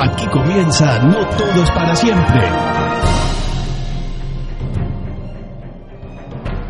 Aquí comienza No Todo es para siempre.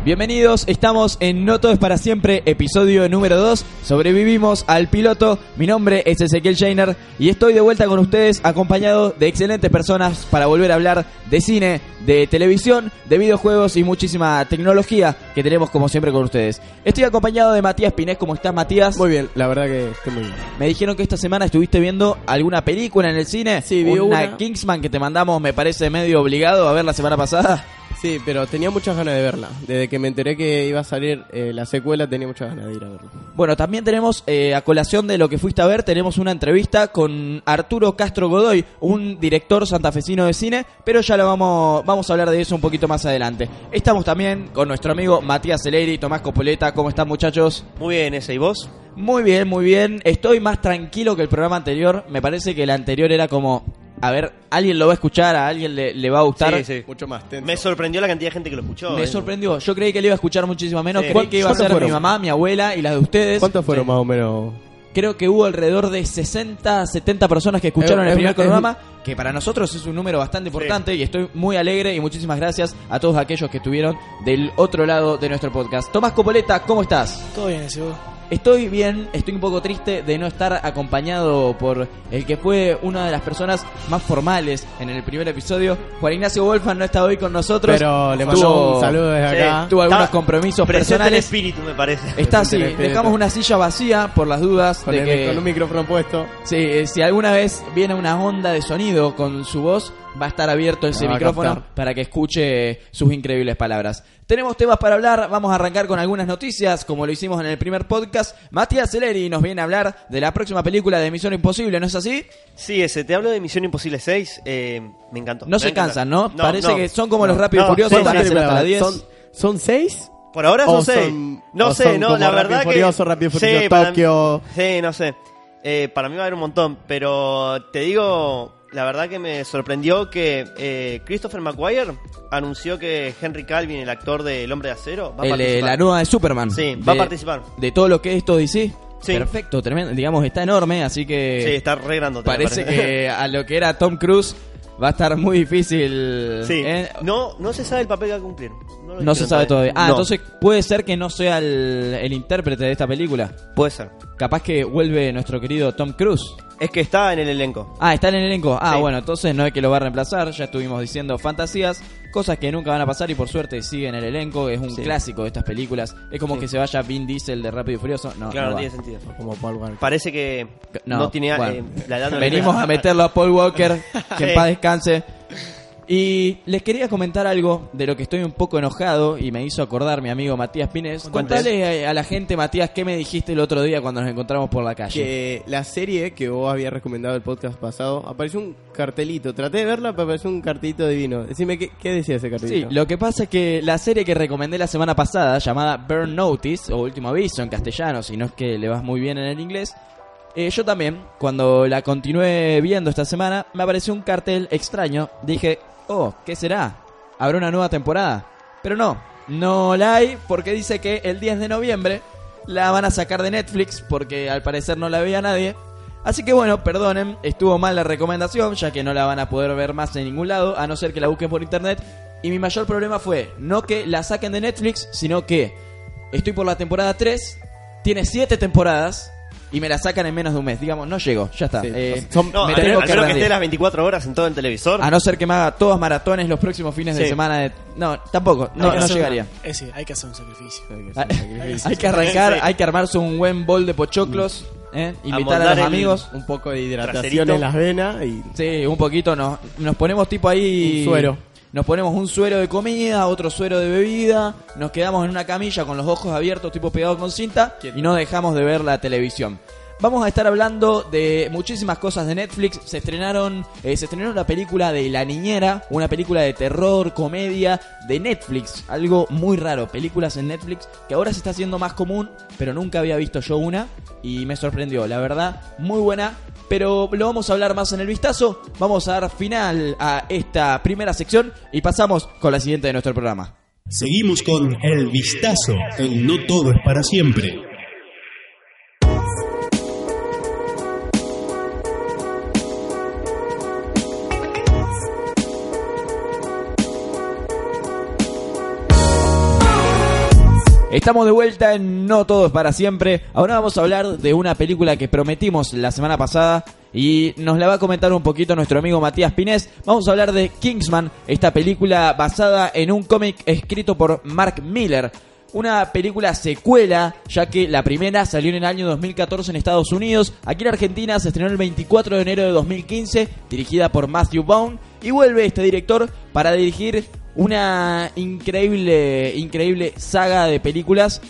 Bienvenidos, estamos en No Todo es para siempre, episodio número 2. Sobrevivimos al piloto. Mi nombre es Ezequiel Shainer y estoy de vuelta con ustedes acompañado de excelentes personas para volver a hablar de cine, de televisión, de videojuegos y muchísima tecnología que tenemos como siempre con ustedes. Estoy acompañado de Matías Pinés. ¿Cómo estás, Matías? Muy bien, la verdad que estoy muy bien. Me dijeron que esta semana estuviste viendo alguna película en el cine. Sí, vi una, una. Kingsman que te mandamos, me parece medio obligado a ver la semana pasada. Sí, pero tenía muchas ganas de verla. Desde que me enteré que iba a salir eh, la secuela, tenía muchas ganas de ir a verla. Bueno, también tenemos, eh, a colación de lo que fuiste a ver, tenemos una entrevista con Arturo Castro Godoy, un director santafesino de cine, pero ya lo vamos, vamos a hablar de eso un poquito más adelante. Estamos también con nuestro amigo Matías Celeri, Tomás Copoleta, ¿cómo están muchachos? Muy bien, ese. ¿Y vos? Muy bien, muy bien. Estoy más tranquilo que el programa anterior. Me parece que el anterior era como, a ver, alguien lo va a escuchar, a alguien le, le va a gustar. Sí, sí. Mucho más tenso. Me sorprendió la cantidad de gente que lo escuchó. Me eh. sorprendió. Yo creí que le iba a escuchar muchísimo menos. Sí. Creí que iba a ¿Cuántos ser fueron? mi mamá, mi abuela y las de ustedes. ¿Cuántos fueron Sí. más o menos? Creo que hubo alrededor de 60, 70 personas que escucharon Es- el primer programa, que para nosotros es un número bastante importante y estoy muy alegre y muchísimas gracias a todos aquellos que estuvieron del otro lado de nuestro podcast. Tomás Copoleta, ¿cómo estás? Todo bien, ese vos. Estoy bien, estoy un poco triste de no estar acompañado por el que fue una de las personas más formales en el primer episodio. Juan Ignacio Wolfan no está hoy con nosotros. Pero le mando un saludo desde Sí. acá. Tuvo algunos Está compromisos el personales. espíritu, me parece. Está así, dejamos una silla vacía por las dudas Con, de el- que... con un micrófono puesto. Sí, eh, si alguna vez viene una onda de sonido con su voz, va a estar abierto ese La va a micrófono para que escuche sus increíbles palabras. Tenemos temas para hablar, vamos a arrancar con algunas noticias, como lo hicimos en el primer podcast. Matías Celeri nos viene a hablar de la próxima película de Misión Imposible, ¿no es así? Sí, ese. Te hablo de Misión Imposible 6. eh, me encantó. No Me se encanta. cansan, ¿no? Parece que son como los Rápidos Furiosos, sí, van a sí, hacer hasta las 10. ¿Son, ¿Son seis? Por ahora son 6. son- No sé, no, la Rápido verdad y que... Furioso, Rápido y Furioso para- Tokio. Sí, no sé. Eh, para mí va a haber un montón, pero te digo, la verdad que me sorprendió que eh, Christopher McGuire anunció que Henry Calvin, el actor de El Hombre de Acero, va a El, eh, participar. la nueva de Superman. Sí, va a participar. De todo lo que es esto DC. Sí. Perfecto, tremendo. Digamos, está enorme, así que... Sí, está re grandote, Parece parece. que a lo que era Tom Cruise va a estar muy difícil. Sí. ¿eh? No, no se sabe el papel que va a cumplir. No, se sabe todavía. Ah, No, entonces puede ser que no sea el, el intérprete de esta película. Puede ser. Capaz que vuelve nuestro querido Tom Cruise. Es que está en el elenco. Ah, está en el elenco. Ah, Sí. bueno, entonces no es que lo va a reemplazar. Ya estuvimos diciendo fantasías, cosas que nunca van a pasar y por suerte sigue en el elenco. Es un Sí. clásico de estas películas. Es como Sí. que se vaya Vin Diesel de Rápido y Furioso. No, claro, no tiene sentido. Como Paul Walker. Parece que No, no, tiene bueno. eh, la edad Venimos a meterlo a Paul Walker, que en paz descanse. Y les quería comentar algo de lo que estoy un poco enojado y me hizo acordar mi amigo Matías Pines. Contale a, a la gente, Matías, qué me dijiste el otro día cuando nos encontramos por la calle. Que la serie que vos habías recomendado el podcast pasado, apareció un cartelito. Traté de verla, pero apareció un cartelito divino. Decime, ¿qué, qué decía ese Sí, cartelito? lo que pasa es que la serie que recomendé la semana pasada, llamada Burn Notice, o Último Aviso en castellano, si no es que le vas muy bien en el inglés, eh, yo también, cuando la continué viendo esta semana, me apareció un cartel extraño. Dije, oh, ¿qué será? ¿Habrá una nueva temporada? Pero no, no la hay porque dice que el 10 de noviembre la van a sacar de Netflix porque al parecer no la veía nadie. Así que bueno, perdonen, estuvo mal la recomendación, ya que no la van a poder ver más en ningún lado, a no ser que la busquen por internet. Y mi mayor problema fue no que la saquen de Netflix, sino que estoy por la temporada 3, tiene 7 temporadas y me la sacan en menos de un mes. Digamos, no llego, ya está. Sí, Eh, son- No, me a tengo menos, a que que esté las 24 horas en todo el televisor. A no ser que me haga todos maratones los próximos fines de Sí. semana. De... No, tampoco, no, Hay que no hacer llegaría. una- ese, hay que hacer un sacrificio. Hay, hay que arrancar, Sí. hay que armarse un buen bol de pochoclos, ¿eh? invitar a, los amigos. Un poco de hidratación Traserito. en las venas y Sí, un poquito nos, nos ponemos tipo ahí. Un suero. Nos ponemos un suero de comida, otro suero de bebida, nos quedamos en una camilla con los ojos abiertos, tipo pegados con cinta, y no dejamos de ver la televisión. Vamos a estar hablando de muchísimas cosas de Netflix. Se estrenaron, eh, se estrenó una película de La Niñera, una película de terror, comedia de Netflix, algo muy raro. Películas en Netflix que ahora se está haciendo más común, pero nunca había visto yo una y me sorprendió. La verdad, muy buena. Pero lo vamos a hablar más en el vistazo. Vamos a dar final a esta primera sección y pasamos con la siguiente de nuestro programa. Seguimos con El Vistazo No Todo es para siempre. Estamos de vuelta en No Todo es para siempre. Ahora vamos a hablar de una película que prometimos la semana pasada y nos la va a comentar un poquito nuestro amigo Matías Pinés. Vamos a hablar de Kingsman, esta película basada en un cómic escrito por Mark Miller. Una película secuela, ya que la primera salió en el año 2014 en Estados Unidos. Aquí en Argentina se estrenó el 24 de enero de 2015, dirigida por Matthew Vaughn. Y vuelve este director para dirigir una increíble, increíble saga de películas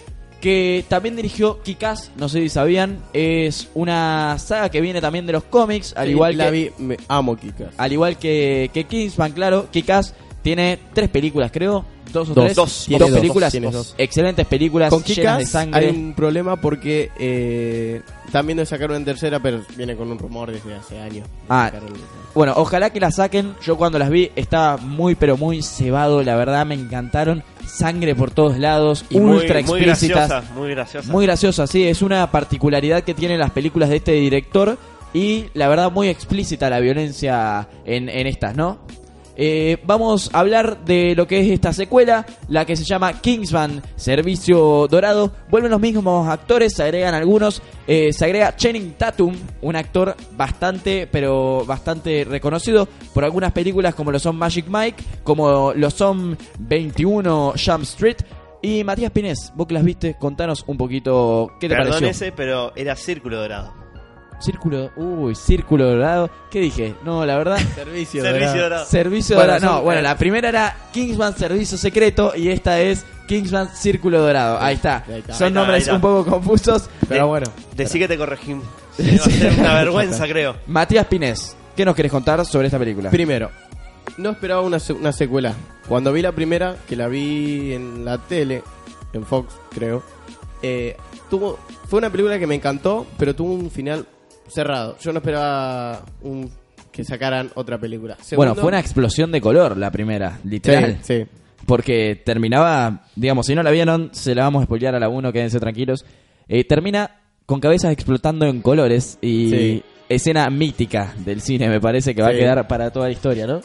que también dirigió Kikas, no sé si sabían, es una saga que viene también de los cómics, al Sí, igual la que vi, me amo Kikas. al igual que, que Kingsman, claro, Kikas tiene tres películas, creo, dos o Dos. tres, Dos. Tiene dos. películas, Tiene dos. excelentes películas Con llenas de Kikas sangre. hay un problema porque eh, también de sacar una en tercera, pero viene con un rumor desde hace años. Ah, Sacaron- Bueno, ojalá que la saquen. Yo cuando las vi estaba muy, pero muy cebado. La verdad, me encantaron. Sangre por todos lados. Y muy, ultra muy explícitas. graciosa, muy graciosa. Muy graciosa, sí. Es una particularidad que tienen las películas de este director. Y la verdad, muy explícita la violencia en, en estas, ¿no? Eh, vamos a hablar de lo que es esta secuela, la que se llama Kingsman Servicio Dorado. Vuelven los mismos actores, se agregan algunos. Eh, se agrega Channing Tatum, un actor bastante, pero bastante reconocido por algunas películas como lo son Magic Mike, como lo son 21 Jump Street. Y Matías Pinés, vos que las viste, contanos un poquito qué te Perdón pareció. ese, pero era Círculo Dorado. Círculo, uy, Círculo Dorado. ¿Qué dije? No, la verdad. Servicio, Servicio dorado. Dorado. Servicio Bueno, Dorado. No, bueno, eh. la primera era Kingsman Servicio Secreto y esta es Kingsman Círculo Dorado. Ahí está. Ahí está. Son Ahí está, nombres un poco confusos. Pero bueno. Decí que te corregí. Sí, va a ser una vergüenza, creo. Matías Pinés, ¿qué nos querés contar sobre esta película? Primero, no esperaba una, una secuela. Cuando vi la primera, que la vi en la tele, en Fox, creo, eh, tuvo, fue una película que me encantó, pero tuvo un final cerrado. Yo no esperaba un- que sacaran otra película. bueno, Segundo- fue una explosión de color la primera, literal. Sí, sí. Porque terminaba, digamos, si no la vieron, se la vamos a spoilear a la 1, quédense tranquilos. Eh, termina con cabezas explotando en colores y Sí. escena mítica del cine, me parece que va a Sí. quedar para toda la historia, ¿no?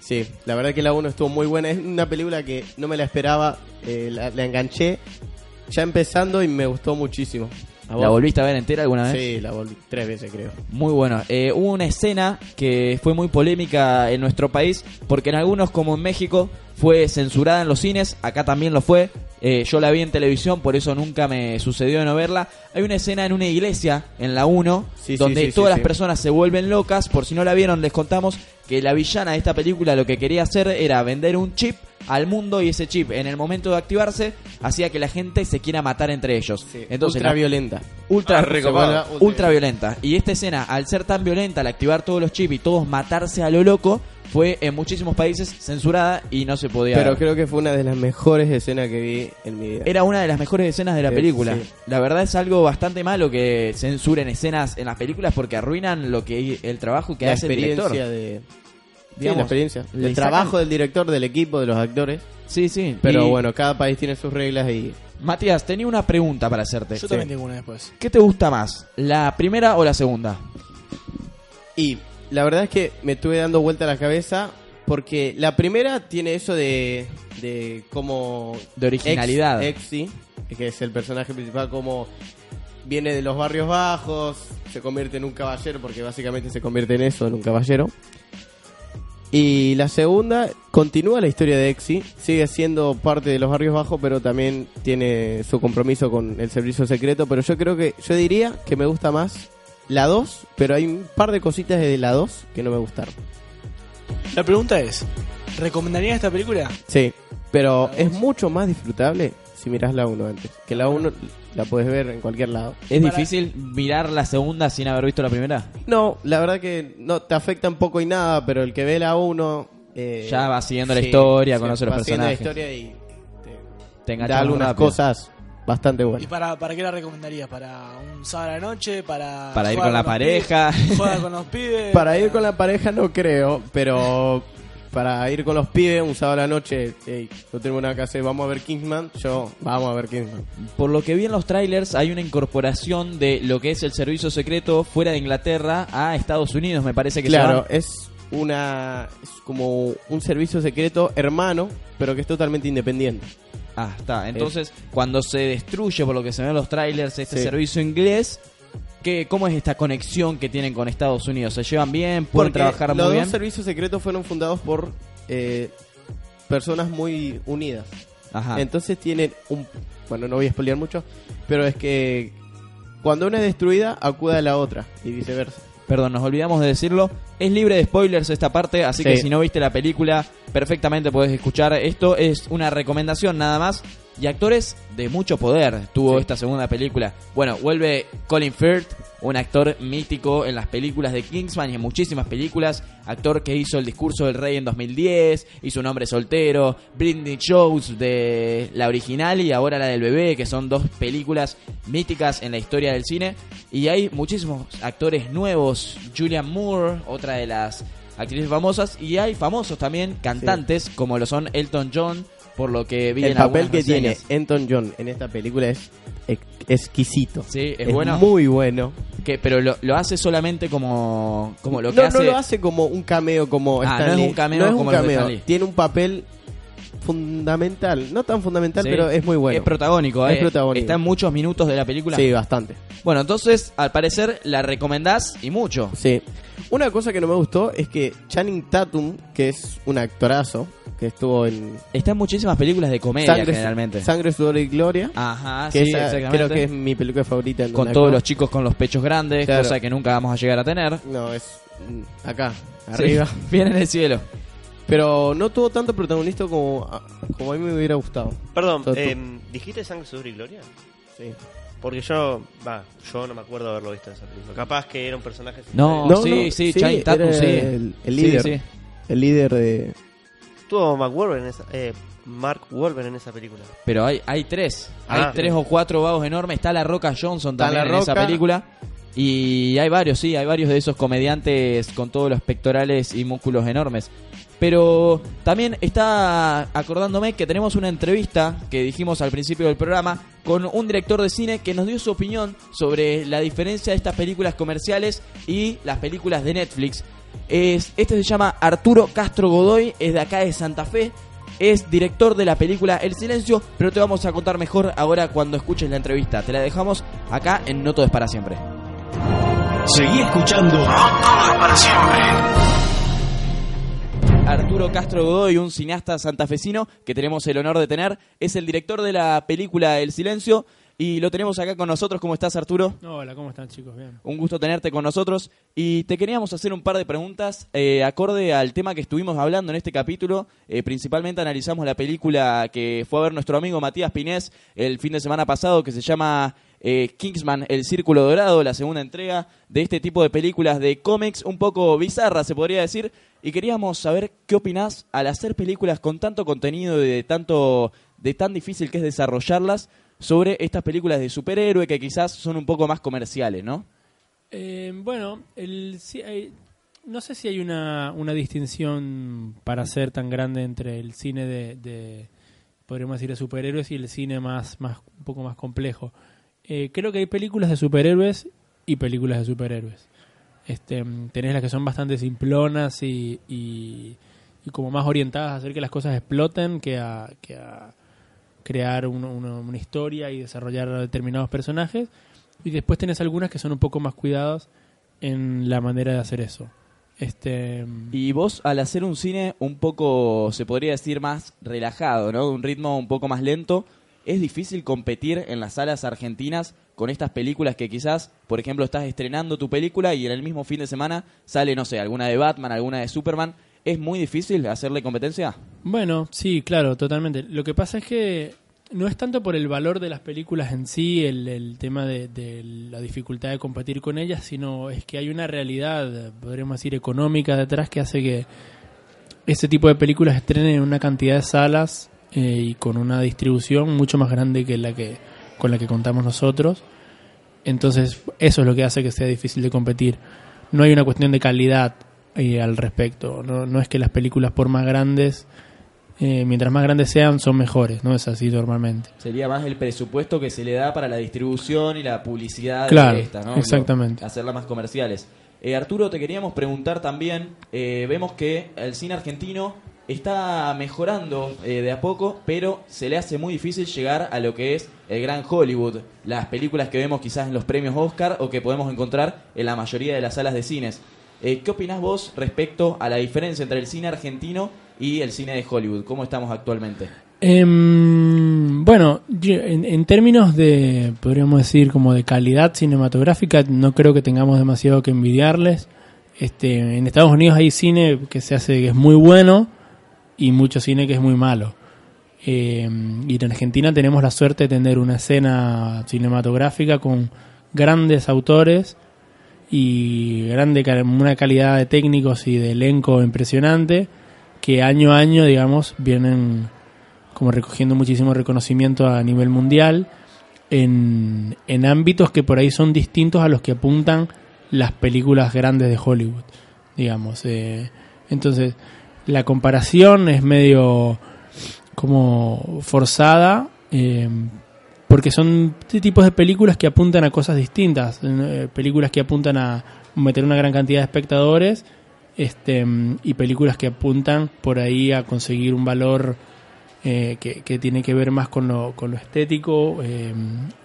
Sí, la verdad que la 1 estuvo muy buena. Es una película que no me la esperaba, eh, la, la enganché ya empezando y me gustó muchísimo. ¿A ¿La volviste a ver entera alguna vez? Sí, la volví tres veces creo. Muy bueno. Eh, hubo una escena que fue muy polémica en nuestro país, porque en algunos, como en México, fue censurada en los cines, acá también lo fue. Eh, yo la vi en televisión, por eso nunca me sucedió de no verla. Hay una escena en una iglesia, en la 1, Sí, sí, donde sí, todas las personas se vuelven locas. Por si no la vieron, les contamos que la villana de esta película lo que quería hacer era vender un chip al mundo y ese chip en el momento de activarse hacía que la gente se quiera matar entre ellos. Entonces ultra la- violenta. ultra, Ah, ultra, ultra violenta. Y esta escena, al ser tan violenta, al activar todos los chips y todos matarse a lo loco, fue en muchísimos países censurada y no se podía Pero ver. creo que fue una de las mejores escenas que vi en mi vida. Era una de las mejores escenas de la Eh, película. sí. La verdad es algo bastante malo que censuren escenas en las películas porque arruinan lo que el trabajo que la hace el director. experiencia de... Sí, la experiencia. El sacan- trabajo del director, del equipo, de los actores. Sí, sí. Pero Y, bueno, cada país tiene sus reglas y... Matías, tenía una pregunta para hacerte. Yo también tengo una después. ¿Qué te gusta más? ¿La primera o la segunda? Y la verdad es que me estuve dando vuelta a la cabeza porque la primera tiene eso de, de cómo... De originalidad. Ex, Exi, que es el personaje principal, como viene de los barrios bajos, se convierte en un caballero, porque básicamente se convierte en eso, en un caballero. Y la segunda continúa la historia de Exi, sigue siendo parte de los barrios bajos, pero también tiene su compromiso con el servicio secreto. Pero yo creo que, yo diría que me gusta más la 2, pero hay un par de cositas de la 2 que no me gustaron. La pregunta es, ¿recomendarías esta película? Sí, pero es mucho más disfrutable si miras la 1 antes. Que la 1 la puedes ver en cualquier lado. ¿Es Para- difícil mirar la segunda sin haber visto la primera? No, la verdad que no te afecta un poco y nada, pero el que ve la 1... eh, Ya va siguiendo la historia, sí, conoce los va siguiendo personajes. la historia y Te te enganchas da algunas rápido. cosas bastante ¿Y buenas. para, para qué la recomendarías? ¿Para un sábado a la noche? ¿Para, Para ir con la pareja. pibes? ¿Jugar con los pibes? Para ir con la pareja no creo, pero para ir con los pibes un sábado a la noche, hey, no tengo nada que hacer, vamos a ver Kingsman, yo, vamos a ver Kingsman. Por lo que vi en los trailers, hay una incorporación de lo que es el servicio secreto fuera de Inglaterra a Estados Unidos, me parece que Claro, es una es como un servicio secreto hermano, pero que es totalmente independiente. Ah, está. Entonces, cuando se destruye, por lo que se ven en los trailers, este Sí. servicio inglés, ¿qué, ¿cómo es esta conexión que tienen con Estados Unidos? ¿Se llevan bien? ¿Pueden Porque trabajar los muy dos bien? servicios secretos fueron fundados por eh, personas muy unidas. Ajá. Entonces tienen un... Bueno, no voy a spoilear mucho, pero es que cuando una es destruida, acude a la otra y viceversa. Perdón, nos olvidamos de decirlo. Es libre de spoilers esta parte, así Sí. que si no viste la película, perfectamente podés escuchar. Esto es una recomendación nada más. Y actores de mucho poder tuvo Sí. esta segunda película. Bueno, vuelve Colin Firth, un actor mítico en las películas de Kingsman y en muchísimas películas. Actor que hizo El discurso del rey en 2010, hizo Un hombre soltero, Britney Shows de la original y ahora la del bebé, que son dos películas míticas en la historia del cine. Y hay muchísimos actores nuevos. Julian Moore, otra de las actrices famosas. Y hay famosos también, cantantes, como lo son Elton John, por lo que vi El en papel que tiene. Anton John en esta película es ex- exquisito. Sí, es, bueno. muy bueno. Que, pero lo, lo hace solamente como, como lo que no, hace. no lo hace como un cameo como Ah, Stan no es Lee. un cameo No es como un cameo. Tiene un papel fundamental. No tan fundamental, Sí. pero es muy bueno. Es protagónico, Es eh. protagónico. Está en muchos minutos de la película. Sí, bastante. Bueno, entonces, al parecer, la recomendás y mucho. Sí. Una cosa que no me gustó es que Channing Tatum, que es un actorazo, que estuvo en Está en muchísimas películas de comedia, Sangre, generalmente. Sangre, Sudor y Gloria, Ajá, que sí, esa exactamente. creo que es mi película favorita. en Con todos los chicos con los pechos grandes, Claro. cosa que nunca vamos a llegar a tener. No, es acá, Sí, arriba. bien en el cielo. Pero no tuvo tanto protagonista como, como a mí me hubiera gustado. Perdón, em, ¿dijiste Sangre, Sudor y Gloria? Sí. Porque yo, va, yo no me acuerdo haberlo visto en esa película. Capaz que era un personaje. No, No, sí, no, sí, sí, Tatum, sí. el- el líder. sí. El líder de... Tuvo Mark Wahlberg en esa, eh, Mark Wahlberg en esa película. Pero hay, hay tres. Ah. hay tres o cuatro vagos enormes. Está la Roca Johnson también La en esa película. Y hay varios, sí, hay varios de esos comediantes con todos los pectorales y músculos enormes. Pero también está acordándome que tenemos una entrevista que dijimos al principio del programa con un director de cine que nos dio su opinión sobre la diferencia de estas películas comerciales y las películas de Netflix. Es, este se llama Arturo Castro Godoy, es de acá de Santa Fe, es director de la película El Silencio, pero te vamos a contar mejor ahora cuando escuches la entrevista. Te la dejamos acá en No Todo para siempre. Seguí escuchando para siempre. Arturo Castro Godoy, un cineasta santafesino que tenemos el honor de tener, es el director de la película El Silencio y lo tenemos acá con nosotros. ¿Cómo estás, Arturo? Hola, ¿cómo están chicos? Bien. Un gusto tenerte con nosotros y te queríamos hacer un par de preguntas eh, acorde al tema que estuvimos hablando en este capítulo. Eh, principalmente analizamos la película que fue a ver nuestro amigo Matías Pinés el fin de semana pasado que se llama eh, Kingsman, El Círculo Dorado, la segunda entrega de este tipo de películas de cómics un poco bizarras, se podría decir. Y queríamos saber qué opinás al hacer películas con tanto contenido y de tanto de tan difícil que es desarrollarlas sobre estas películas de superhéroe que quizás son un poco más comerciales, ¿no? Eh, bueno, el, hay- no sé si hay una, una distinción para ser tan grande entre el cine de, de, podríamos decir, de superhéroes y el cine más, más un poco más complejo. Eh, creo que hay películas de superhéroes y películas de superhéroes. Este, tenés las que son bastante simplonas y, y, como más orientadas a hacer que las cosas exploten que a, que a crear un- una, una historia y desarrollar determinados personajes. Y después tenés algunas que son un poco más cuidadas en la manera de hacer eso. Este, Y vos al hacer un cine un poco, se podría decir, más relajado, ¿no? Un ritmo un poco más lento, ¿es difícil competir en las salas argentinas con estas películas que quizás, por ejemplo, estás estrenando tu película y en el mismo fin de semana sale, no sé, alguna de Batman, alguna de Superman? ¿Es muy difícil hacerle competencia? Bueno, sí, claro, totalmente. Lo que pasa es que no es tanto por el valor de las películas en sí, el, tema de, de la dificultad de competir con ellas, sino es que hay una realidad, podríamos decir, económica detrás que hace que este tipo de películas estrenen en una cantidad de salas eh, y con una distribución mucho más grande que la que con la que contamos nosotros. Entonces, eso es lo que hace que sea difícil de competir. No hay una cuestión de calidad eh, al respecto. No, no es que las películas, por más grandes, eh, mientras más grandes sean, son mejores. No es así normalmente. Sería más el presupuesto que se le da para la distribución y la publicidad Claro, de esta, ¿no? exactamente. Hacerlas más comerciales. Eh, Arturo, te queríamos preguntar también, eh, vemos que el cine argentino está mejorando eh, de a poco, pero se le hace muy difícil llegar a lo que es el gran Hollywood, las películas que vemos quizás en los premios Oscar o que podemos encontrar en la mayoría de las salas de cines. Eh, ¿Qué opinás vos respecto a la diferencia entre el cine argentino y el cine de Hollywood? ¿Cómo estamos actualmente? Em, bueno, en, en términos de, podríamos decir, como de calidad cinematográfica, no creo que tengamos demasiado que envidiarles. Este, en Estados Unidos hay cine que se hace que es muy bueno y mucho cine que es muy malo. Em, y en Argentina tenemos la suerte de tener una escena cinematográfica con grandes autores y grande una calidad de técnicos y de elenco impresionante que año a año, digamos, vienen como recogiendo muchísimo reconocimiento a nivel mundial en, en ámbitos que por ahí son distintos a los que apuntan las películas grandes de Hollywood, digamos. eh. entonces, la comparación es medio como forzada, eh, porque son tipos de películas que apuntan a cosas distintas, eh, películas que apuntan a meter una gran cantidad de espectadores este, mm, y películas que apuntan por ahí a conseguir un valor eh, que, que tiene que ver más con lo, con lo estético eh,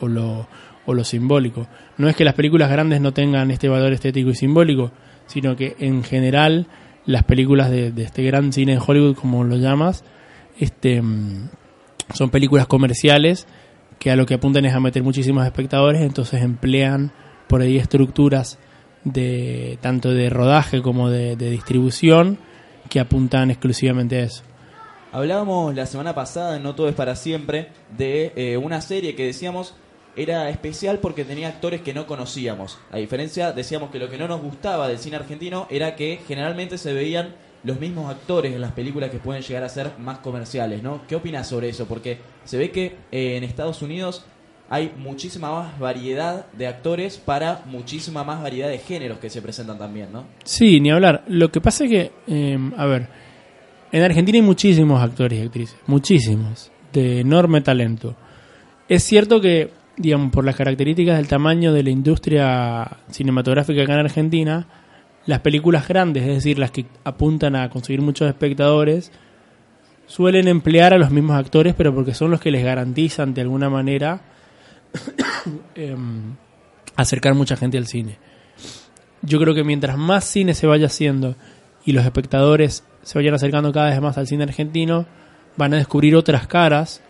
o, lo, o lo simbólico. No es que las películas grandes no tengan este valor estético y simbólico, sino que en general las películas de, este gran cine de Hollywood, como lo llamas, este, mm, son películas comerciales que a lo que apuntan es a meter muchísimos espectadores, entonces emplean por ahí estructuras de tanto de rodaje como de, distribución que apuntan exclusivamente a eso. Hablábamos la semana pasada, No Todo es para siempre, de eh, una serie que decíamos era especial porque tenía actores que no conocíamos. A diferencia, decíamos que lo que no nos gustaba del cine argentino era que generalmente se veían los mismos actores en las películas que pueden llegar a ser más comerciales, ¿no? ¿Qué opinas sobre eso? Porque se ve que eh, en Estados Unidos hay muchísima más variedad de actores para muchísima más variedad de géneros que se presentan también, ¿no? Sí, ni hablar. Lo que pasa es que, eh, a ver, en Argentina hay muchísimos actores y actrices, muchísimos, de enorme talento. Es cierto que, digamos, por las características del tamaño de la industria cinematográfica acá en Argentina, las películas grandes, es decir, las que apuntan a conseguir muchos espectadores, suelen emplear a los mismos actores, pero porque son los que les garantizan de alguna manera em, acercar mucha gente al cine. Yo creo que mientras más cine se vaya haciendo y los espectadores se vayan acercando cada vez más al cine argentino, van a descubrir otras caras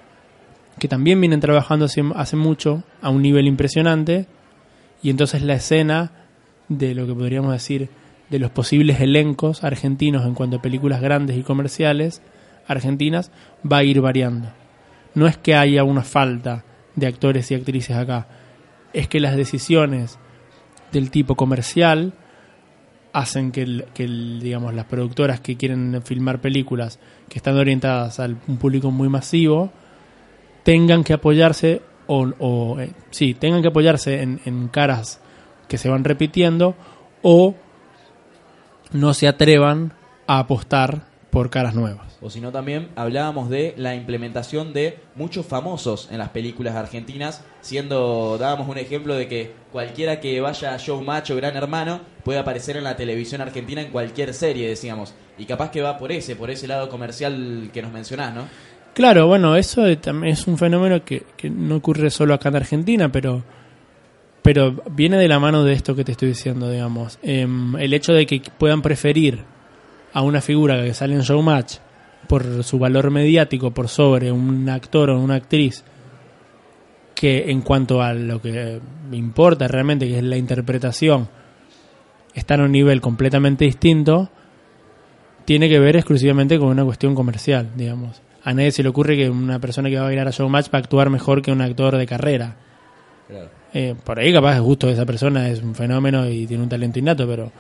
que también vienen trabajando hace, mucho a un nivel impresionante y entonces la escena de lo que podríamos decir de los posibles elencos argentinos en cuanto a películas grandes y comerciales argentinas va a ir variando. No es que haya una falta de actores y actrices acá, es que las decisiones del tipo comercial hacen que, que digamos las productoras que quieren filmar películas que están orientadas a un público muy masivo tengan que apoyarse o, eh, sí tengan que apoyarse en, caras que se van repitiendo o no se atrevan a apostar por caras nuevas O si no, también hablábamos de la implementación de muchos famosos en las películas argentinas, siendo, dábamos un ejemplo de que cualquiera que vaya a Showmatch o Gran Hermano puede aparecer en la televisión argentina en cualquier serie, decíamos. Y capaz que va por ese, por ese lado comercial que nos mencionás, ¿no? Claro, bueno, eso también es un fenómeno que, que no ocurre solo acá en Argentina, pero, pero viene de la mano de esto que te estoy diciendo, digamos. Em, el hecho de que puedan preferir a una figura que sale en Showmatch por su valor mediático por sobre un actor o una actriz que en cuanto a lo que importa realmente, que es la interpretación, están a un nivel completamente distinto, tiene que ver exclusivamente con una cuestión comercial, digamos. A nadie se le ocurre que una persona que va a bailar a Showmatch va a actuar mejor que un actor de carrera. Eh, por ahí capaz es justo esa persona es un fenómeno y tiene un talento innato, pero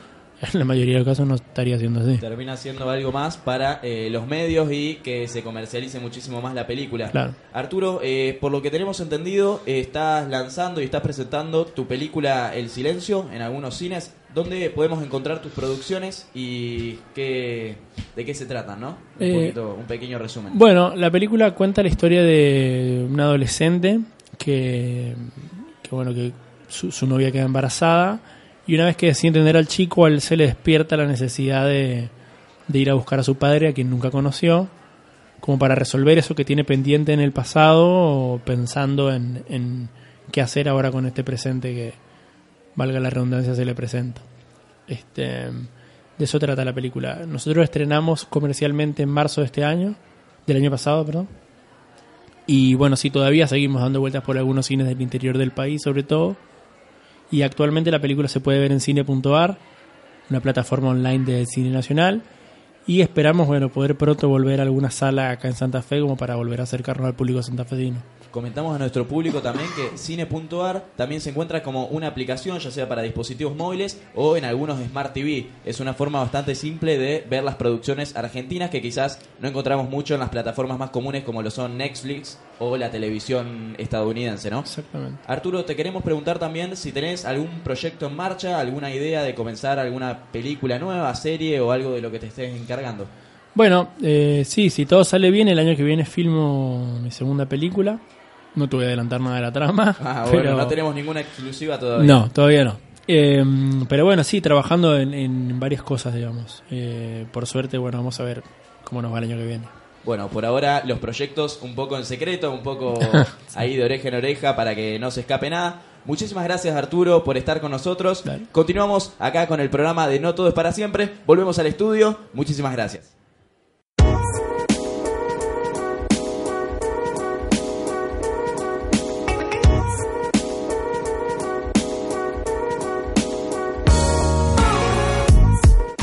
en la mayoría de los casos no estaría siendo así. Termina siendo algo más para eh, los medios y que se comercialice muchísimo más la película. Claro. Arturo, eh, por lo que tenemos entendido, eh, estás lanzando y estás presentando tu película El Silencio en algunos cines. ¿Dónde podemos encontrar tus producciones y qué, de qué se tratan, no? Un, Eh, poquito- un pequeño resumen. Bueno, la película cuenta la historia de un adolescente que, que bueno, que su, su novia queda embarazada y una vez que decide entender al chico, a él se le despierta la necesidad de, de ir a buscar a su padre, a quien nunca conoció, como para resolver eso que tiene pendiente en el pasado, o pensando en, en qué hacer ahora con este presente que, valga la redundancia, se le presenta. Este, de eso trata la película. Nosotros estrenamos comercialmente en marzo de este año, del año pasado, perdón. Y bueno, sí, todavía seguimos dando vueltas por algunos cines del interior del país, sobre todo. Y actualmente la película se puede ver en cine.ar, una plataforma online del cine nacional. Y esperamos, bueno, poder pronto volver a alguna sala acá en Santa Fe como para volver a acercarnos al público santafesino. Comentamos a nuestro público también que Cine.ar también se encuentra como una aplicación, ya sea para dispositivos móviles o en algunos Smart TV. Es una forma bastante simple de ver las producciones argentinas que quizás no encontramos mucho en las plataformas más comunes como lo son Netflix o la televisión estadounidense, ¿no? Exactamente. Arturo, te queremos preguntar también si tenés algún proyecto en marcha, alguna idea de comenzar alguna película nueva, serie o algo de lo que te estés encargando. Bueno, eh, sí, si todo sale bien, el año que viene filmo mi segunda película. No voy a adelantar nada de la trama. Ah, pero... bueno, no tenemos ninguna exclusiva todavía. No, todavía no. Eh, pero bueno, sí, trabajando en, en varias cosas, digamos. Eh, por suerte, bueno, vamos a ver cómo nos va el año que viene. Bueno, por ahora los proyectos un poco en secreto, un poco ahí de oreja en oreja para que no se escape nada. Muchísimas gracias Arturo por estar con nosotros. Dale. Continuamos acá con el programa de No Todo es para siempre. Volvemos al estudio. Muchísimas gracias.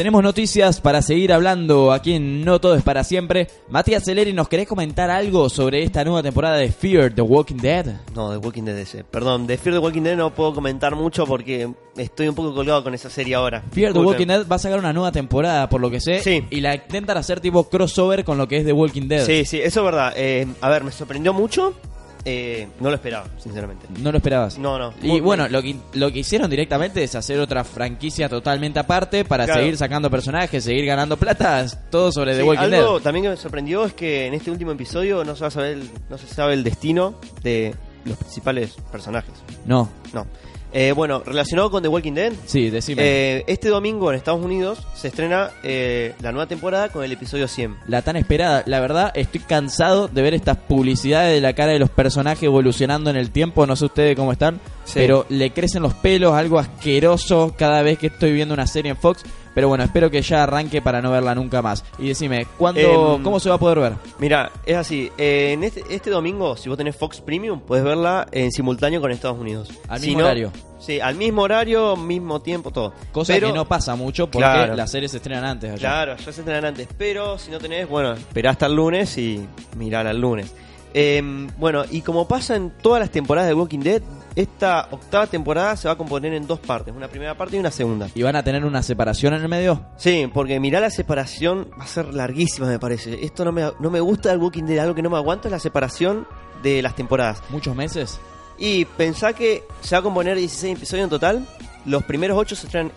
Tenemos noticias para seguir hablando aquí en No Todo es para siempre. Matías Celeri, ¿nos querés comentar algo sobre esta nueva temporada de Fear the Walking Dead? No, de Walking Dead ese. Perdón, de Fear the Walking Dead no puedo comentar mucho porque estoy un poco colgado con esa serie ahora. Fear the. Walking Dead va a sacar una nueva temporada, por lo que sé. Sí. Y la intentan hacer tipo crossover con lo que es The Walking Dead. Sí, sí, eso es verdad. Eh, a ver, me sorprendió mucho. Eh, no lo esperaba, sinceramente. ¿No lo esperabas? No, no. Y Muy bueno, lo que, lo que hicieron directamente es hacer otra franquicia totalmente aparte para Claro. seguir sacando personajes, seguir ganando plata, todo sobre The Sí, Walking algo Dead. también que me sorprendió es que en este último episodio no se va a saber, no se sabe el destino de los principales personajes. No, No. Eh, bueno, relacionado con The Walking Dead, sí, decime. eh, este domingo en Estados Unidos se estrena eh, la nueva temporada con el episodio 100. La tan esperada. La verdad, estoy cansado de ver estas publicidades de la cara de los personajes evolucionando en el tiempo. No sé ustedes cómo están, Sí. pero le crecen los pelos, algo asqueroso cada vez que estoy viendo una serie en Fox. Pero bueno, espero que ya arranque para no verla nunca más. Y decime, ¿cuándo, Em, ¿cómo se va a poder ver? Mira, es así. eh, en este, este domingo, si vos tenés Fox Premium, puedes verla en simultáneo con Estados Unidos. Al Si mismo no- horario. Sí, al mismo horario, mismo tiempo, todo. Cosa Pero- que no pasa mucho porque Claro. las series se estrenan antes allá. Claro, ya se estrenan antes. Pero si no tenés, bueno, esperá hasta el lunes y mirar al lunes. Eh, bueno, y como pasa en todas las temporadas de Walking Dead, esta octava temporada se va a componer en dos partes, una primera parte y una segunda. ¿Y van a tener una separación en el medio? Sí, porque mirá la separación, va a ser larguísima me parece. Esto no me, no me gusta del Walking Dead, algo que no me aguanta es la separación de las temporadas. ¿Muchos meses? Y pensá que se va a componer 16 episodios en total. Los primeros 8 se estrenan,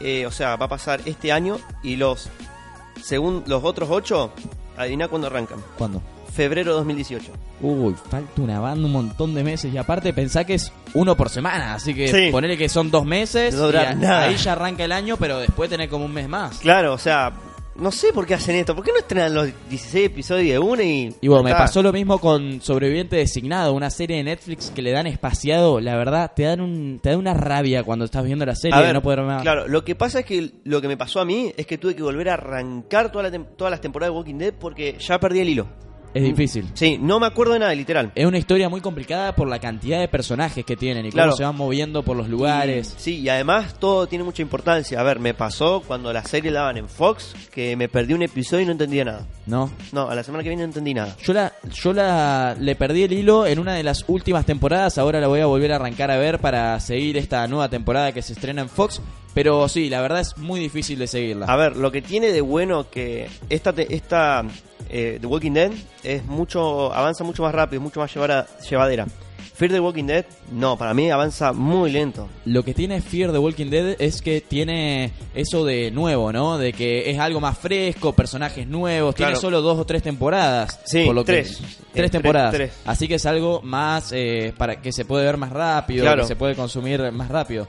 eh, o sea, va a pasar este año. Y los, según los otros 8, adivina cuándo arrancan. ¿Cuándo? Febrero de 2018. Uy, falta una banda, un montón de meses. Y aparte, pensá que es uno por semana. Así que Sí. ponele que son dos meses. No y a- nada. ahí ya arranca el año, pero después tenés como un mes más. Claro, o sea, no sé por qué hacen esto. ¿Por qué no estrenan los 16 episodios de una y. Y bueno, me pasó lo mismo con Sobreviviente Designado, una serie de Netflix que le dan espaciado. La verdad, te dan un, te da una rabia cuando estás viendo la serie A de ver, no poder más. Claro, lo que pasa es que lo que me pasó a mí es que tuve que volver a arrancar toda la tem- todas las temporadas de Walking Dead porque ya perdí el hilo. Es difícil. Sí, no me acuerdo de nada, literal. Es una historia muy complicada por la cantidad de personajes que tienen y Claro. cómo se van moviendo por los lugares. Y- sí, y además todo tiene mucha importancia. A ver, me pasó cuando la serie la daban en Fox que me perdí un episodio y no entendía nada. ¿No? No, a la semana que viene no entendí nada. Yo la, yo la le perdí el hilo en una de las últimas temporadas, ahora la voy a volver a arrancar a ver para seguir esta nueva temporada que se estrena en Fox, pero sí, la verdad es muy difícil de seguirla. A ver, lo que tiene de bueno que esta esta eh, The Walking Dead es mucho avanza mucho más rápido, mucho más llevara- llevadera. Fear the Walking Dead, no, para mí avanza muy lento. Lo que tiene Fear the Walking Dead es que tiene eso de nuevo, ¿no? De que es algo más fresco, personajes nuevos, tiene solo dos o tres temporadas. Sí, por lo que- tres. Eh, tres tres, temporadas. tres. Así que es algo más eh, para que se puede ver más rápido, Claro. que se puede consumir más rápido.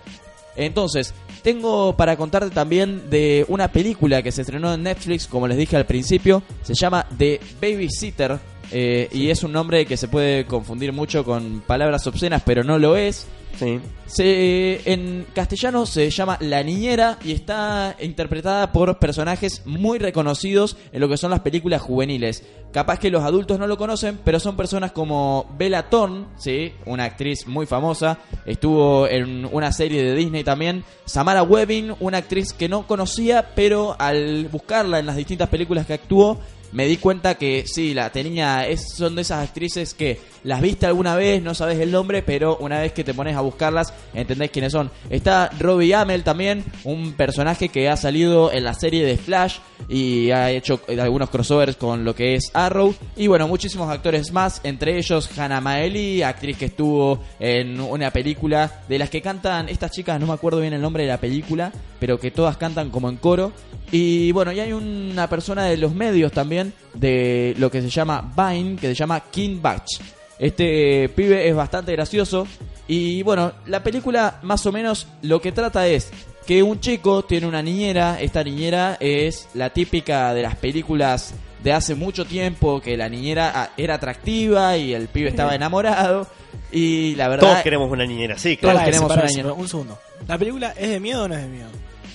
Entonces, tengo para contarte también de una película que se estrenó en Netflix, como les dije al principio, se llama The Babysitter. Eh, Y es un nombre que se puede confundir mucho con palabras obscenas, pero no lo es. Sí. Se, en castellano se llama La Niñera y está interpretada por personajes muy reconocidos en lo que son las películas juveniles. Capaz que los adultos no lo conocen, pero son personas como Bella Thorne, ¿sí? una actriz muy famosa. Estuvo en una serie de Disney también. Samara Webbing, una actriz que no conocía, pero al buscarla en las distintas películas que actuó, me di cuenta que sí, la tenía, es, son de esas actrices que las viste alguna vez, no sabes el nombre, pero una vez que te pones a buscarlas, entendés quiénes son. Está Robbie Amell también, un personaje que ha salido en la serie de Flash y ha hecho algunos crossovers con lo que es Arrow. Y bueno, muchísimos actores más, entre ellos Hannah Maeli, actriz que estuvo en una película de las que cantan estas chicas, no me acuerdo bien el nombre de la película, pero que todas cantan como en coro. Y bueno, y hay una persona de los medios también, de lo que se llama Vine, que se llama King Batch. Este pibe es bastante gracioso. Y bueno, la película más o menos lo que trata es que un chico tiene una niñera. Esta niñera es la típica de las películas de hace mucho tiempo, que la niñera ah, era atractiva y el pibe estaba enamorado. Y la verdad Todos queremos una niñera, sí, Todos claro. Pará, queremos una niñera. Un segundo. ¿La película es de miedo o no es de miedo?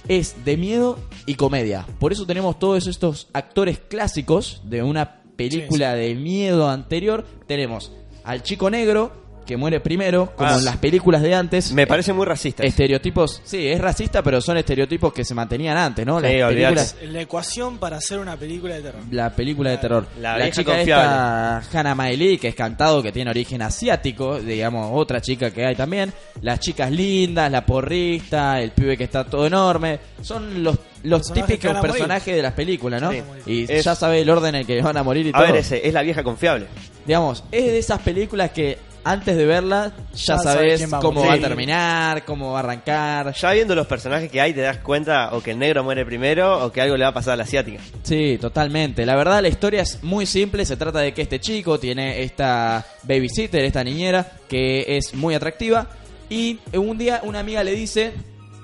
Es de miedo y comedia. Por eso tenemos todos estos actores clásicos de una película de miedo anterior. Tenemos al chico negro, que muere primero, como Ah. en las películas de antes. Me parece muy racista. Estereotipos, sí, es racista, pero son estereotipos que se mantenían antes, ¿no? Las Sí, olvidate. películas, La ecuación para hacer una película de terror. la película de terror. La La, vieja chica confiable. esta, Hannah Maeli, que es cantado, que tiene origen asiático, digamos, otra chica que hay también. Las chicas lindas, la porrista, el pibe que está todo enorme. Son los, los Personajes típicos a personajes de las películas, ¿no? Sí. Y Es- ya sabe el orden en el que van a morir y A todo. ver, ese, es la vieja confiable. Digamos, es de esas películas que antes de verla ya, Ya sabes va cómo va a terminar, cómo va a arrancar. Ya viendo los personajes que hay, te das cuenta o que el negro muere primero o que algo le va a pasar a la asiática. Sí, totalmente. La verdad, la historia es muy simple. Se trata de que este chico tiene esta babysitter, esta niñera, que es muy atractiva. Y un día una amiga le dice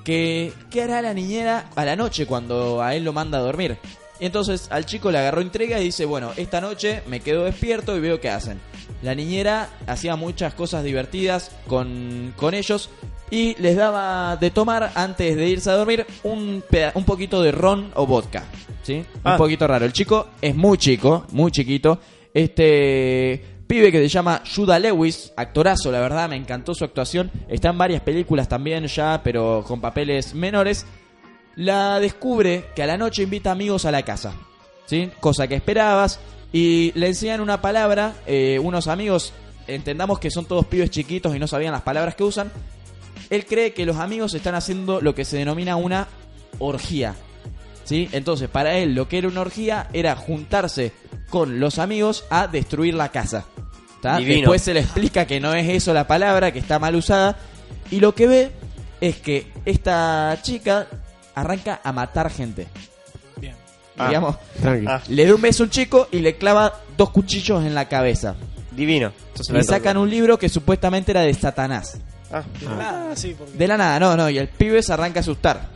que qué hará la niñera a la noche cuando a él lo manda a dormir. Y entonces al chico le agarró intriga y dice, bueno, esta noche me quedo despierto y veo qué hacen. La niñera hacía muchas cosas divertidas con, con ellos y les daba de tomar antes de irse a dormir un, peda- un poquito de ron o vodka. ¿Sí? Ah. Un poquito raro. El chico es muy chico, muy chiquito. Este pibe que se llama Judah Lewis, actorazo, la verdad, me encantó su actuación. Está en varias películas también ya, pero con papeles menores. La descubre que a la noche invita amigos a la casa. ¿Sí? Cosa que esperabas. Y le enseñan una palabra, eh, unos amigos, entendamos que son todos pibes chiquitos y no sabían las palabras que usan. Él cree que los amigos están haciendo lo que se denomina una orgía. ¿Sí? Entonces, para él, lo que era una orgía era juntarse con los amigos a destruir la casa. Después se le explica que no es eso la palabra, que está mal usada. Y lo que ve es que esta chica arranca a matar gente. Ah. Digamos. Ah, le da un beso a un chico y le clava dos cuchillos en la cabeza. divino. Entonces Y sacan un libro que supuestamente era de Satanás. Ah, De la nada, sí, porque... De la nada, no, no, y el pibe se arranca a asustar.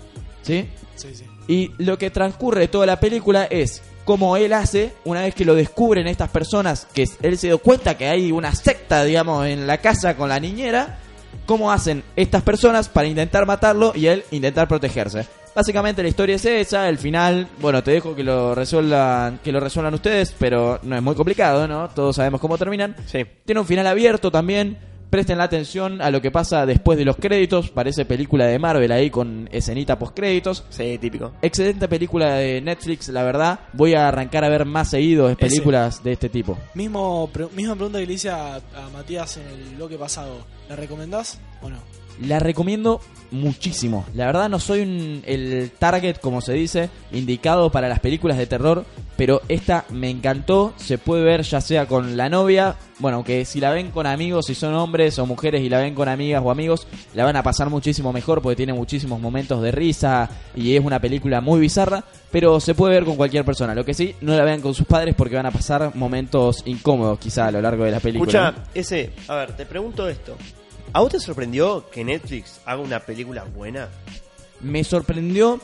¿Sí? Sí, sí. Y lo que transcurre toda la película es cómo él hace, una vez que lo descubren estas personas, que él se dio cuenta que hay una secta, digamos, en la casa con la niñera, cómo hacen estas personas para intentar matarlo y él intentar protegerse. Básicamente la historia es esa, el final, bueno, te dejo que lo resuelvan, que lo resuelvan ustedes, pero no es muy complicado, ¿no? Todos sabemos cómo terminan. sí. Tiene un final abierto también. Presten la atención a lo que pasa después de los créditos. Parece película de Marvel ahí con escenita post créditos. Sí, típico. Excelente película de Netflix, la verdad. Voy a arrancar a ver más seguidos películas de este tipo. Mismo, pre- misma pregunta que le hice a, a Matías en el bloque pasado. ¿La recomendás o no? La recomiendo muchísimo. La verdad no soy un- el target, como se dice, indicado para las películas de terror, pero esta me encantó. Se puede ver ya sea con la novia, bueno, aunque si la ven con amigos, si son hombres o mujeres y la ven con amigas o amigos, la van a pasar muchísimo mejor porque tiene muchísimos momentos de risa y es una película muy bizarra, pero se puede ver con cualquier persona. Lo que sí, no la vean con sus padres porque van a pasar momentos incómodos quizá a lo largo de la película. Escucha, ese, a ver, te pregunto esto. ¿A vos te sorprendió que Netflix haga una película buena? Me sorprendió,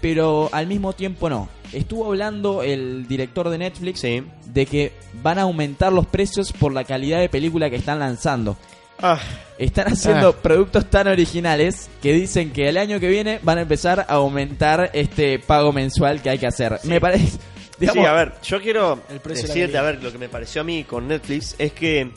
pero al mismo tiempo no. Estuvo hablando el director de Netflix Sí. de que van a aumentar los precios por la calidad de película que están lanzando. Ah, Están haciendo productos tan originales que dicen que el año que viene van a empezar a aumentar este pago mensual que hay que hacer. Me parece. Digamos, sí, a ver, yo quiero decirte, a ver, lo que me pareció a mí con Netflix es que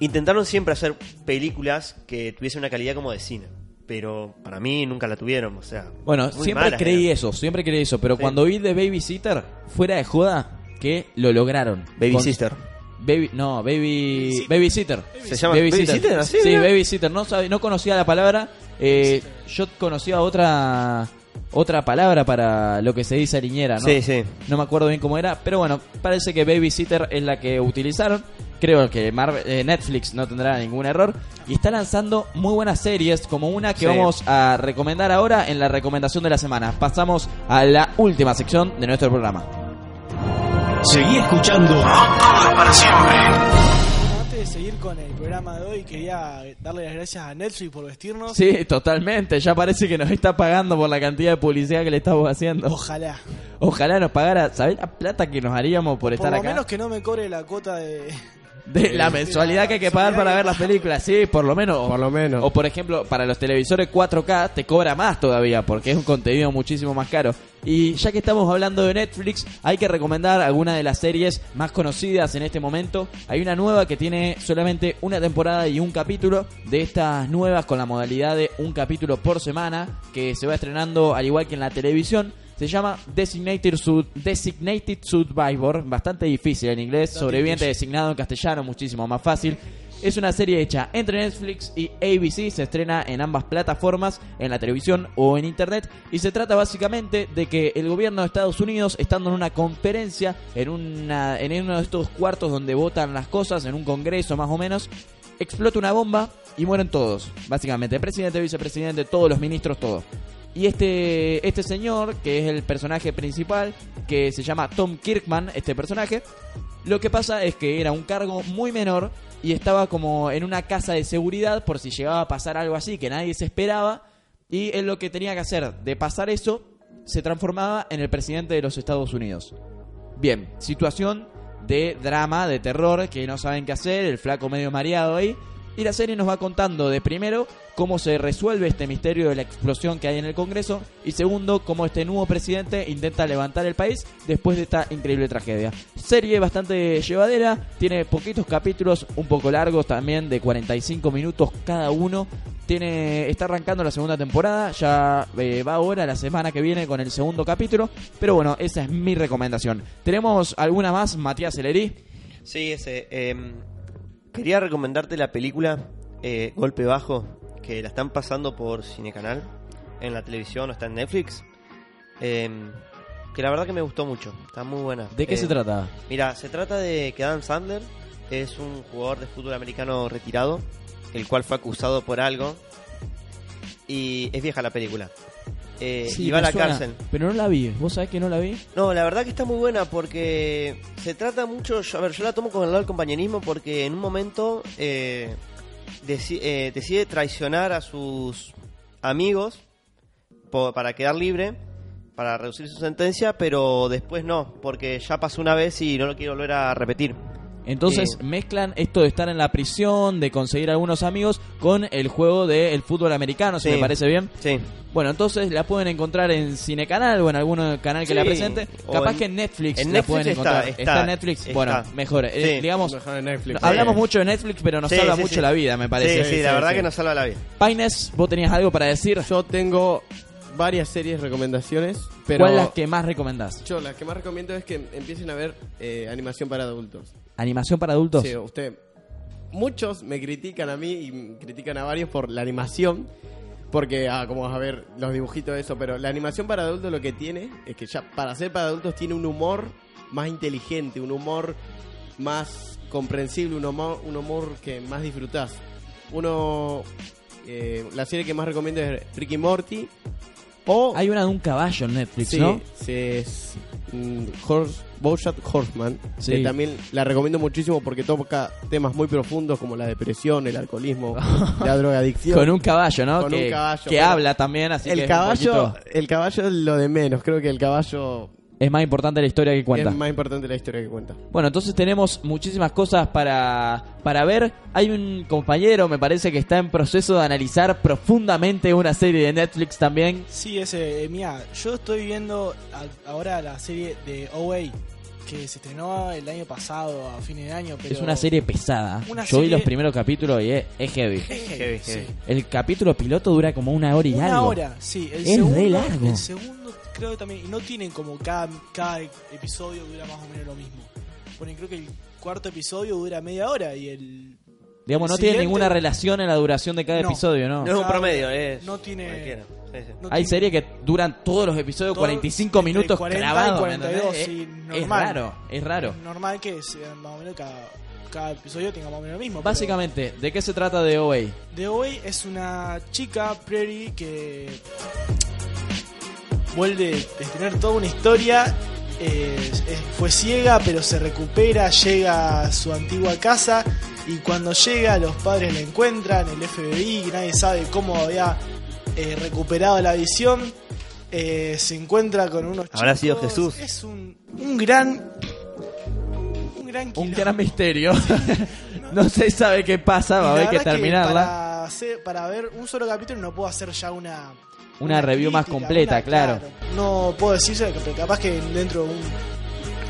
intentaron siempre hacer películas que tuviesen una calidad como de cine. Pero para mí nunca la tuvieron, o sea. Bueno, siempre malas creí eran. eso, siempre creí eso, pero Sí. cuando vi de Babysitter, fuera de joda, que lo lograron. Baby Con- Sister. Baby, no, baby, babysitter. ¿Se llama Babysitter? ¿Así, Sí, babysitter. No, sabe- no conocía la palabra. eh, yo conocía otra otra palabra para lo que se dice niñera, ¿no? Sí, sí. No me acuerdo bien cómo era, pero bueno, parece que babysitter es la que utilizaron. Creo que Marvel- eh, Netflix no tendrá ningún error y está lanzando muy buenas series, como una que Sí. vamos a recomendar ahora en la recomendación de la semana. Pasamos a la última sección de nuestro programa. Seguí escuchando para siempre. Con el programa de hoy, quería darle las gracias a Netflix por vestirnos. Sí, totalmente. Ya parece que nos está pagando por la cantidad de publicidad que le estamos haciendo. Ojalá. Ojalá nos pagara. ¿Sabés la plata que nos haríamos por Por estar lo acá? menos que no me cobre la cuota de... De la mensualidad que hay que pagar para ver las películas. Sí, por lo menos. Por lo menos. O por ejemplo, para los televisores 4K te cobra más todavía porque es un contenido muchísimo más caro. Y ya que estamos hablando de Netflix, hay que recomendar algunas de las series más conocidas en este momento. Hay una nueva que tiene solamente una temporada y un capítulo. De estas nuevas con la modalidad de un capítulo por semana que se va estrenando al igual que en la televisión. Se llama Designated, Sud- Designated Survivor, bastante difícil en inglés, sobreviviente designado en castellano, muchísimo más fácil. Es una serie hecha entre Netflix y ABC, se estrena en ambas plataformas, en la televisión o en internet, y se trata básicamente de que el gobierno de Estados Unidos, estando en una conferencia, en, una, en uno de estos cuartos donde votan las cosas, en un congreso más o menos, explota una bomba y mueren todos, básicamente, presidente, vicepresidente, todos los ministros, todos. Y este, este señor, que es el personaje principal, que se llama Tom Kirkman, este personaje, lo que pasa es que era un cargo muy menor y estaba como en una casa de seguridad por si llegaba a pasar algo así que nadie se esperaba. Y él lo que tenía que hacer de pasar eso se transformaba en el presidente de los Estados Unidos. Bien, situación de drama, de terror, que no saben qué hacer, el flaco medio mareado ahí. Y la serie nos va contando de primero cómo se resuelve este misterio de la explosión que hay en el Congreso y segundo cómo este nuevo presidente intenta levantar el país después de esta increíble tragedia. Serie bastante llevadera, tiene poquitos capítulos, un poco largos también, de 45 minutos cada uno. Tiene, está arrancando la segunda temporada, ya eh, va ahora la semana que viene con el segundo capítulo, pero bueno, esa es mi recomendación. ¿Tenemos alguna más, Matías Eleri? Sí, ese. em, quería recomendarte la película eh, Golpe Bajo, que la están pasando por Cinecanal, en la televisión o está en Netflix. Em, que la verdad que me gustó mucho, está muy buena. ¿De qué Eh, se trata? Mira, se trata de que Adam Sandler es un jugador de fútbol americano retirado, el cual fue acusado por algo. Y es vieja la película. Eh, Sí, y va a la suena, cárcel. Pero no la vi, ¿vos sabés que no la vi? No, la verdad que está muy buena porque se trata mucho. yo- a ver, yo la tomo con el lado del compañerismo porque en un momento eh, deci- eh, decide traicionar a sus amigos po- para quedar libre, para reducir su sentencia, pero después no, porque ya pasó una vez y no lo quiero volver a repetir. Entonces Eh. mezclan esto de estar en la prisión, de conseguir algunos amigos, con el juego del fútbol americano, si Sí. me parece bien. Sí. Bueno, entonces la pueden encontrar en Cinecanal o en algún canal que Sí, la presente. o Capaz en- que en Netflix en la Netflix pueden está, encontrar. está, en Netflix? está. Bueno, mejor. Eh, digamos, Mejor en Netflix. hablamos Sí. mucho de Netflix, pero nos Sí, salva sí, mucho sí. la vida, me parece. Sí, sí, la sí, verdad sí. que nos salva la vida. Paines, vos tenías algo para decir. Yo tengo varias series recomendaciones, pero ¿Cuál es la que más recomendás? yo las que más recomiendo es que empiecen a ver eh, animación para adultos. ¿Animación para adultos? Sí, usted. Muchos me critican a mí y critican a varios por la animación. Porque, ah, como vas a ver los dibujitos de eso, pero la animación para adultos lo que tiene es que ya para ser para adultos tiene un humor más inteligente, un humor más comprensible, un humor, un humor que más disfrutás. Uno, eh, la serie que más recomiendo es Ricky Morty o Hay una de un caballo en Netflix, Sí, ¿no? sí, es mm, Horse Bojack Horseman, Sí. que también la recomiendo muchísimo porque toca temas muy profundos como la depresión, el alcoholismo, la drogadicción. Con un caballo, ¿no? Con que un caballo, que habla también, así que el es un caballo, poquito- el caballo es lo de menos, creo que el caballo es más importante la historia que cuenta. es más importante la historia que cuenta. Bueno, entonces tenemos muchísimas cosas para, para ver. Hay un compañero, me parece que está en proceso de analizar profundamente una serie de Netflix también. Sí, ese, eh, mira, yo estoy viendo a- ahora la serie de OA, que se estrenó el año pasado, a fines de año, pero... Es una serie pesada. Una Yo vi los primeros capítulos y es, es heavy. Es heavy, Heavy, sí. heavy. El capítulo piloto dura como una hora y Una algo. hora, sí. El Es re segundo, largo. El segundo creo que también... Y no tienen como cada, cada episodio dura más o menos lo mismo. Bueno, creo que el cuarto episodio dura media hora y el... Digamos, no tiene ninguna relación en la duración de cada No. episodio, ¿no? No es un promedio, es. no tiene- cualquiera. Sí, sí. no Hay tiene- series que duran todos los episodios Todo 45 entre minutos 40 y grabados. ¿me 42, entendés? sí, es, raro, es raro. Es normal que sea más o menos cada, cada episodio tenga más o menos lo mismo. pero- Básicamente, ¿de qué se trata de OA? The Way es una chica, Prairie, que vuelve a tener toda una historia. Eh, es- fue ciega, pero se recupera, llega a su antigua casa y cuando llega los padres la encuentran, el FBI, nadie sabe cómo había eh, recuperado la visión. eh, se encuentra con unos Habrá chicos. sido Jesús. Es un, un gran... Un gran Un gran misterio. no se sabe qué pasa, va a haber que terminarla. para, hacer- para ver un solo capítulo no puedo hacer ya una. Una review más completa, claro. No puedo decirse que pero capaz que dentro de un,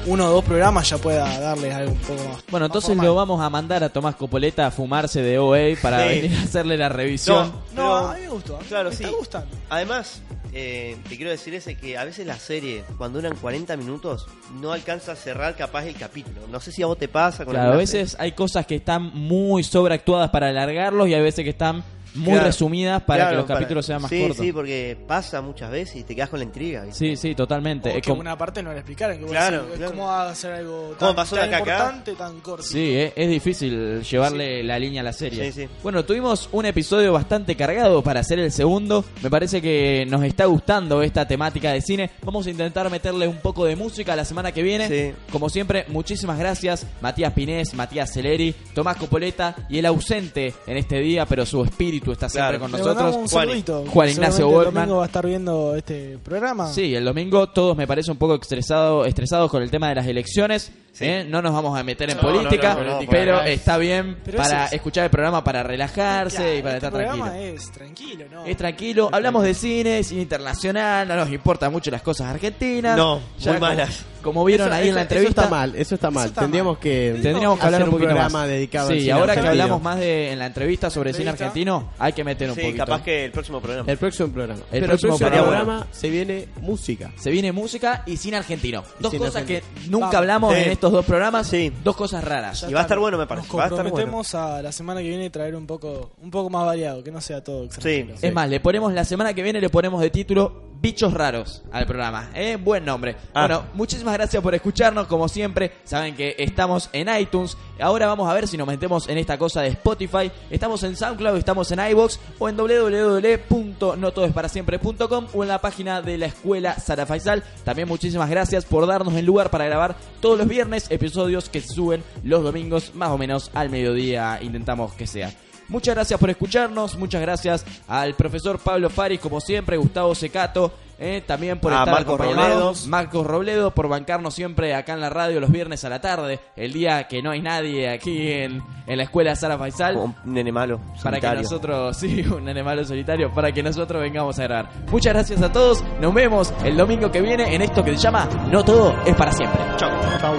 uno o dos programas ya pueda darles algo un poco más. Bueno, entonces lo vamos a mandar a Tomás Copoleta a fumarse de OA para Sí. venir a hacerle la revisión. No, Pero- a mí me gustó. claro, me sí. está gustando. Además, eh, te quiero decir ese que a veces la serie, cuando duran 40 minutos, no alcanza a cerrar capaz el capítulo. No sé si a vos te pasa con Claro, a veces hay cosas que están muy sobreactuadas para alargarlos y hay veces que están muy Claro. resumidas para Claro, que los capítulos sean más sí, cortos. Sí, porque pasa muchas veces y te quedas con la intriga. ¿viste? Sí, sí, totalmente. O Es que como- una parte no la. Que vos Claro, decís, claro. ¿Cómo va a hacer algo ¿Cómo tan, pasó tan importante, tan corto? Sí, eh, es difícil llevarle la línea a la serie. Sí, sí. Bueno, tuvimos un episodio bastante cargado para hacer el segundo. Me parece que nos está gustando esta temática de cine. Vamos a intentar meterle un poco de música la semana que viene. Sí. Como siempre, muchísimas gracias. Matías Pinés, Matías Celeri, Tomás Copoleta y el ausente en este día, pero su espíritu está siempre Claro. con Le nosotros. un saludito. Juan Ignacio Seguramente el domingo va a estar viendo este programa. Sí, el domingo todos me parece un poco estresado, estresados con el tema de las elecciones. Sí. ¿eh? No nos vamos a meter en No, política, no, no, no, pero está bien Pero para es- escuchar el programa, para relajarse Claro, y para este estar programa tranquilo. es tranquilo, ¿no? Es tranquilo, hablamos de cine, cine internacional, no nos importan mucho las cosas argentinas. No, Ya muy como- malas. Como vieron Eso- ahí en la eso- entrevista. Eso está mal, eso está mal. está Tendríamos mal. que Tendríamos que hablar hacer un poquito programa más. dedicado Sí, ahora que hablamos más de en la entrevista sobre cine argentino, hay que meter un Sí, poquito. capaz que el próximo programa. El próximo programa. El Pero próximo el próximo programa. programa se viene música. Se viene música y cine argentino. Y Dos cine cosas argentino. que nunca Vamos. hablamos Sí. en estos dos programas. Sí. Dos cosas raras. Ya Y va a estar bueno, me parece. Nos Va a estar bueno. comprometemos a la semana que viene traer un poco un poco más variado, que no sea todo extranjero. Sí. Es más, le ponemos la semana que viene, le ponemos de título Bichos Raros al programa. ¿eh? Buen nombre. Ah. Bueno, muchísimas gracias por escucharnos. Como siempre, saben que estamos en iTunes. Ahora vamos a ver si nos metemos en esta cosa de Spotify. Estamos en SoundCloud, estamos en iBox o en www.notodesparasiempre.com o en la página de la escuela Sara Faisal. También muchísimas gracias por darnos el lugar para grabar todos los viernes episodios que se suben los domingos más o menos al mediodía. Intentamos que sea. Muchas gracias por escucharnos, muchas gracias al profesor Pablo Faris, como siempre, Gustavo Secato, eh, también por A estar Marcos. Robledo. Marcos Robledo, por bancarnos siempre acá en la radio los viernes a la tarde, el día que no hay nadie aquí en, en la escuela Sara Faisal. Un nene malo. Para que solitario. nosotros, sí, un animal solitario, para que nosotros vengamos a grabar. Muchas gracias a todos, nos vemos el domingo que viene en esto que se llama No Todo es para siempre. Chau. Chau.